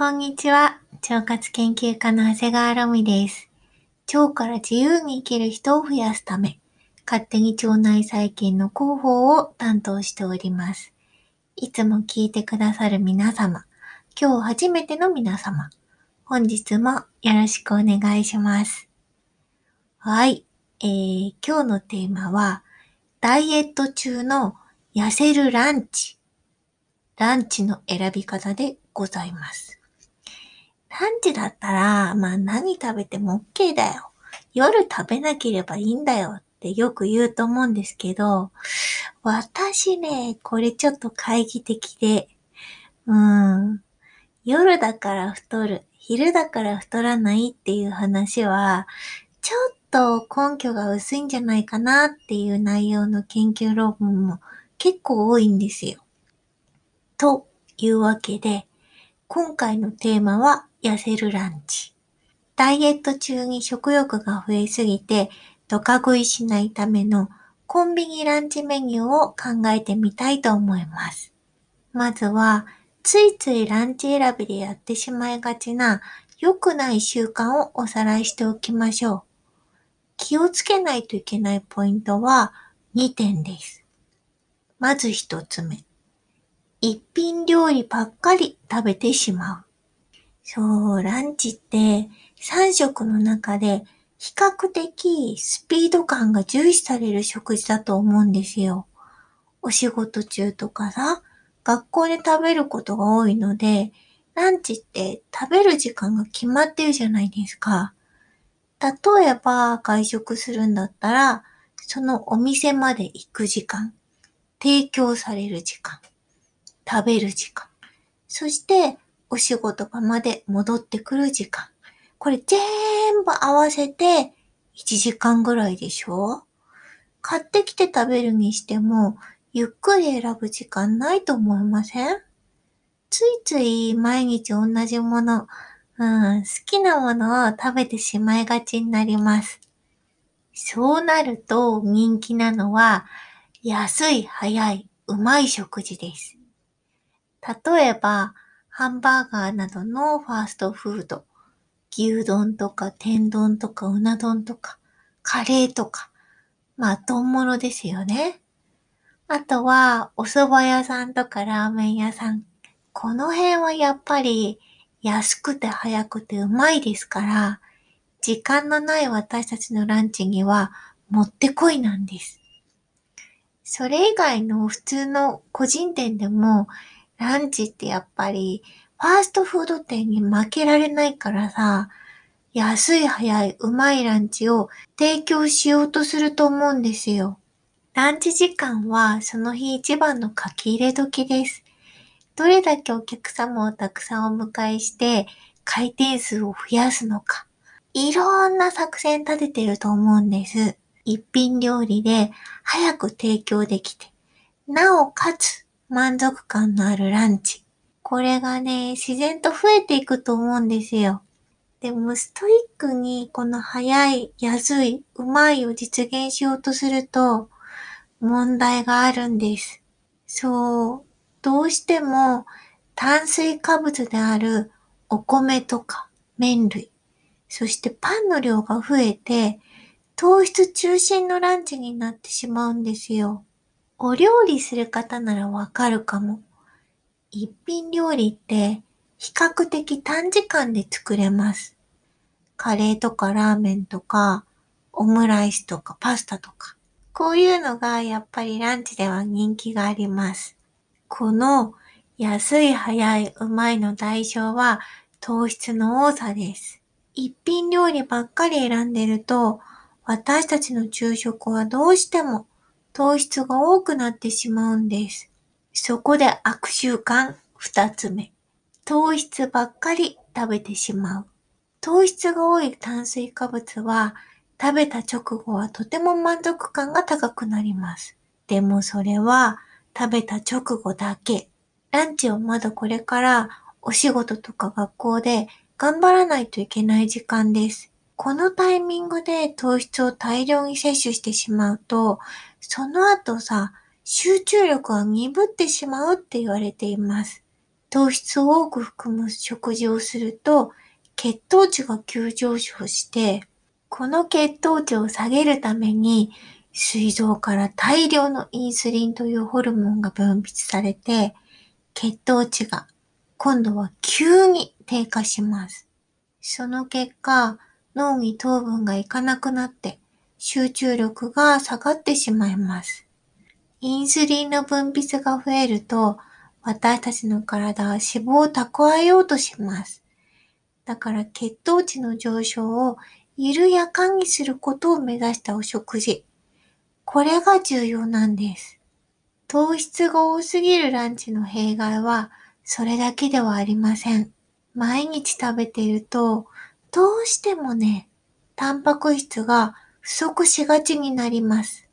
こんにちは。腸活研究家の長谷川ロミです。腸から自由に生きる人を増やすため、勝手に腸内細菌の広報を担当しております。いつも聞いてくださる皆様、今日初めての皆様、本日もよろしくお願いします。はい。えー、今日のテーマは、ダイエット中の痩せるランチ。ランチの選び方でございます。ランチだったら、まあ何食べても OK だよ。夜食べなければいいんだよってよく言うと思うんですけど、私ね、これちょっと懐疑的で、うん、夜だから太る、昼だから太らないっていう話は、ちょっと根拠が薄いんじゃないかなっていう内容の研究論文も結構多いんですよ。というわけで、今回のテーマは痩せるランチ。ダイエット中に食欲が増えすぎて、ドカ食いしないためのコンビニランチメニューを考えてみたいと思います。まずは、ついついランチ選びでやってしまいがちな良くない習慣をおさらいしておきましょう。気をつけないといけないポイントは2点です。まず1つ目。一品料理ばっかり食べてしまう。そう、ランチって3食の中で比較的スピード感が重視される食事だと思うんですよ。お仕事中とかさ、学校で食べることが多いので、ランチって食べる時間が決まってるじゃないですか。例えば外食するんだったら、そのお店まで行く時間、提供される時間、食べる時間、そしてお仕事場まで戻ってくる時間。これ全部合わせて1時間ぐらいでしょ？買ってきて食べるにしても、ゆっくり選ぶ時間ないと思いません？ついつい毎日同じもの、うん、好きなものを食べてしまいがちになります。そうなると人気なのは、安い、早い、うまい食事です。例えば、ハンバーガーなどのファーストフード、牛丼とか天丼とかうな丼とか、カレーとか、まあ、丼物ですよね。あとは、お蕎麦屋さんとかラーメン屋さん。この辺はやっぱり安くて早くてうまいですから、時間のない私たちのランチにはもってこいなんです。それ以外の普通の個人店でもランチってやっぱり、ファーストフード店に負けられないからさ、安い早いうまいランチを提供しようとすると思うんですよ。ランチ時間はその日一番の書き入れ時です。どれだけお客様をたくさんお迎えして回転数を増やすのか。いろんな作戦立ててると思うんです。一品料理で早く提供できて、なおかつ満足感のあるランチ。これがね、自然と増えていくと思うんですよ。でも、ストイックにこの早い、安い、うまいを実現しようとすると、問題があるんです。そう、どうしても炭水化物であるお米とか麺類、そしてパンの量が増えて、糖質中心のランチになってしまうんですよ。お料理する方ならわかるかも。一品料理って比較的短時間で作れます。カレーとかラーメンとか、オムライスとかパスタとか。こういうのがやっぱりランチでは人気があります。この安い早いうまいの代償は糖質の多さです。一品料理ばっかり選んでると私たちの昼食はどうしても糖質が多くなってしまうんです。そこで悪習慣二つ目。糖質ばっかり食べてしまう。糖質が多い炭水化物は食べた直後はとても満足感が高くなります。でもそれは食べた直後だけ。ランチをまだこれからお仕事とか学校で頑張らないといけない時間です。このタイミングで糖質を大量に摂取してしまうと、その後さ、集中力が鈍ってしまうって言われています。糖質を多く含む食事をすると、血糖値が急上昇して、この血糖値を下げるために、膵臓から大量のインスリンというホルモンが分泌されて、血糖値が今度は急に低下します。その結果、脳に糖分がいかなくなって集中力が下がってしまいます。インスリンの分泌が増えると、私たちの体は脂肪を蓄えようとします。だから血糖値の上昇を緩やかにすることを目指したお食事。これが重要なんです。糖質が多すぎるランチの弊害は、それだけではありません。毎日食べていると、どうしてもね、タンパク質が不足しがちになります。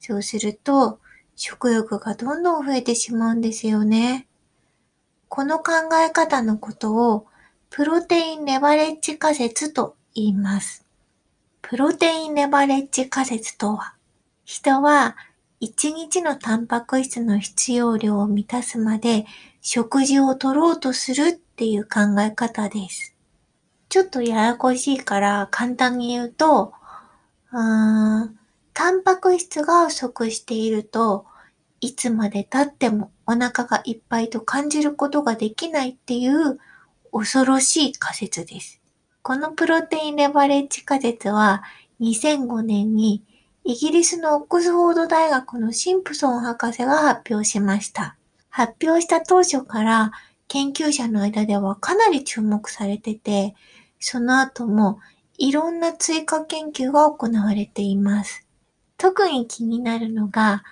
そうすると、食欲がどんどん増えてしまうんですよね。この考え方のことを、プロテインレバレッジ仮説と言います。プロテインレバレッジ仮説とは、人は1日のタンパク質の必要量を満たすまで食事を取ろうとするっていう考え方です。ちょっとややこしいから簡単に言うと、あタンパク質が不足していると、いつまで経ってもお腹がいっぱいと感じることができないっていう恐ろしい仮説です。このプロテインレバレッジ仮説は2005年にイギリスのオックスフォード大学のシンプソン博士が発表しました。発表した当初から研究者の間ではかなり注目されてて、その後もいろんな追加研究が行われています。特に気になるのが、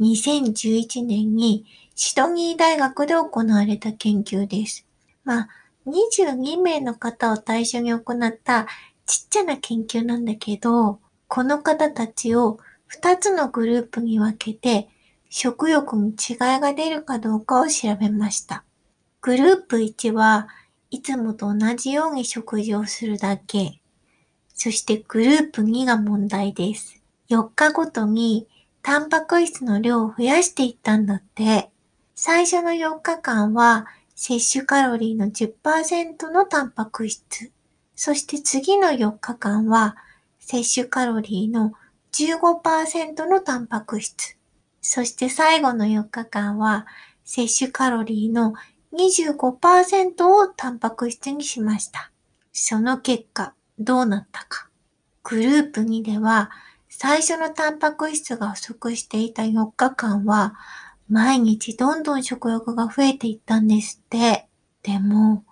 2011年にシドニー大学で行われた研究です。まあ、22名の方を対象に行ったちっちゃな研究なんだけど、この方たちを2つのグループに分けて、食欲に違いが出るかどうかを調べました。グループ1はいつもと同じように食事をするだけ。そしてグループ2が問題です。4日ごとにタンパク質の量を増やしていったんだって。最初の4日間は摂取カロリーの10%のタンパク質。そして次の4日間は摂取カロリーの15%のタンパク質。そして最後の4日間は、摂取カロリーの25%をタンパク質にしました。その結果、どうなったか。グループ2では、最初のタンパク質が不足していた4日間は、毎日どんどん食欲が増えていったんですって。でも、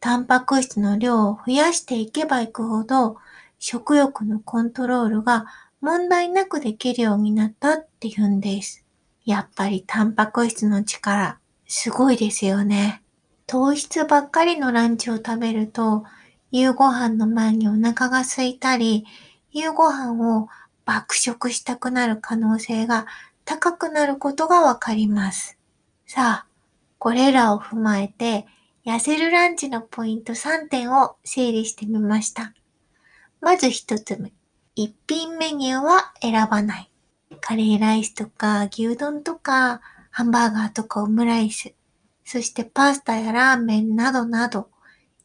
タンパク質の量を増やしていけばいくほど、食欲のコントロールが問題なくできるようになったって言うんです。やっぱりタンパク質の力、すごいですよね。糖質ばっかりのランチを食べると、夕ご飯の前にお腹が空いたり、夕ご飯を爆食したくなる可能性が高くなることがわかります。さあ、これらを踏まえて、痩せるランチのポイント3点を整理してみました。まず一つ目。一品メニューは選ばない。カレーライスとか牛丼とかハンバーガーとかオムライス、そしてパスタやラーメンなどなど、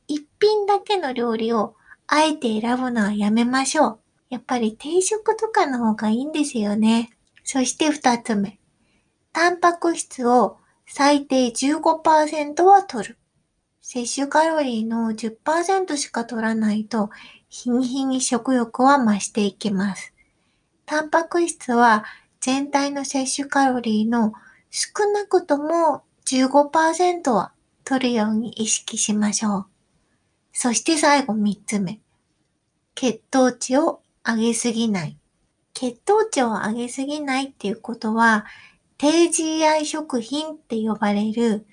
一品だけの料理をあえて選ぶのはやめましょう。やっぱり定食とかの方がいいんですよね。そして二つ目。タンパク質を最低15%は取る。摂取カロリーの10%しか取らないと日に日に食欲は増していきます。タンパク質は全体の摂取カロリーの少なくとも15%は取るように意識しましょう。そして最後3つ目。血糖値を上げすぎない。血糖値を上げすぎないっていうことは、低 GI 食品って呼ばれる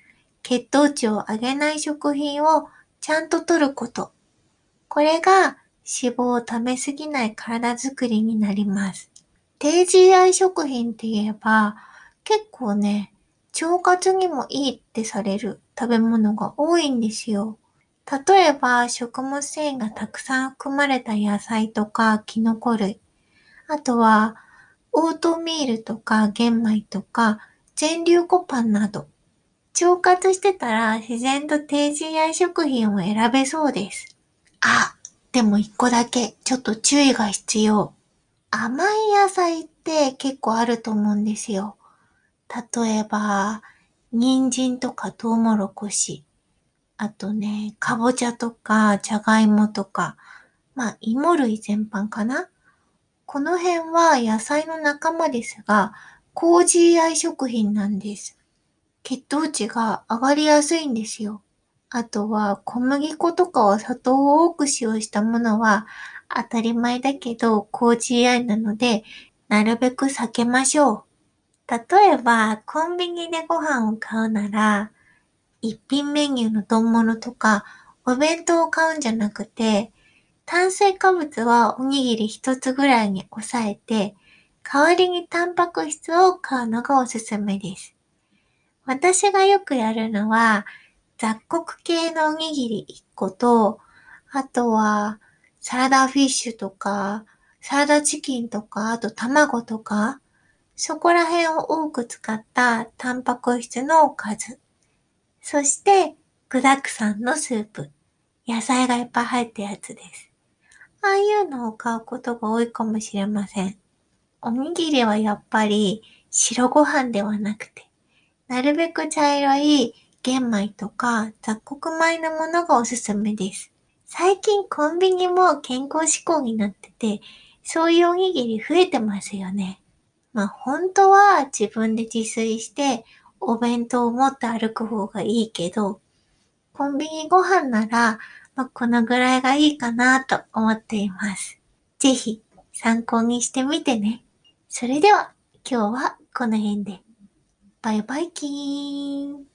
血糖値を上げない食品をちゃんと取ること。これが脂肪を溜めすぎない体づくりになります。低 GI 食品って言えば、結構ね、腸活にもいいってされる食べ物が多いんですよ。例えば、食物繊維がたくさん含まれた野菜とかキノコ類。あとは、オートミールとか玄米とか全粒粉パンなど、腸活してたら自然と低 GI 食品を選べそうです。あ、でも一個だけちょっと注意が必要。甘い野菜って結構あると思うんですよ。例えば、人参とかトウモロコシ。あとね、かぼちゃとかじゃがいもとか、まあ芋類全般かな。この辺は野菜の仲間ですが、高 GI 食品なんです。血糖値が上がりやすいんですよ。あとは小麦粉とかは砂糖を多く使用したものは当たり前だけど高 GI なのでなるべく避けましょう。例えばコンビニでご飯を買うなら一品メニューの丼物とかお弁当を買うんじゃなくて炭水化物はおにぎり一つぐらいに抑えて代わりにタンパク質を買うのがおすすめです。私がよくやるのは、雑穀系のおにぎり1個と、あとは、サラダフィッシュとか、サラダチキンとか、あと卵とか、そこら辺を多く使ったタンパク質のおかず。そして、具沢山のスープ。野菜がいっぱい入ったやつです。ああいうのを買うことが多いかもしれません。おにぎりはやっぱり白ご飯ではなくて、なるべく茶色い玄米とか雑穀米のものがおすすめです。最近コンビニも健康志向になってて、そういうおにぎり増えてますよね。まあ本当は自分で自炊してお弁当を持って歩く方がいいけど、コンビニご飯なら、まあ、このぐらいがいいかなと思っています。ぜひ参考にしてみてね。それでは今日はこの辺で。バイバイキーン。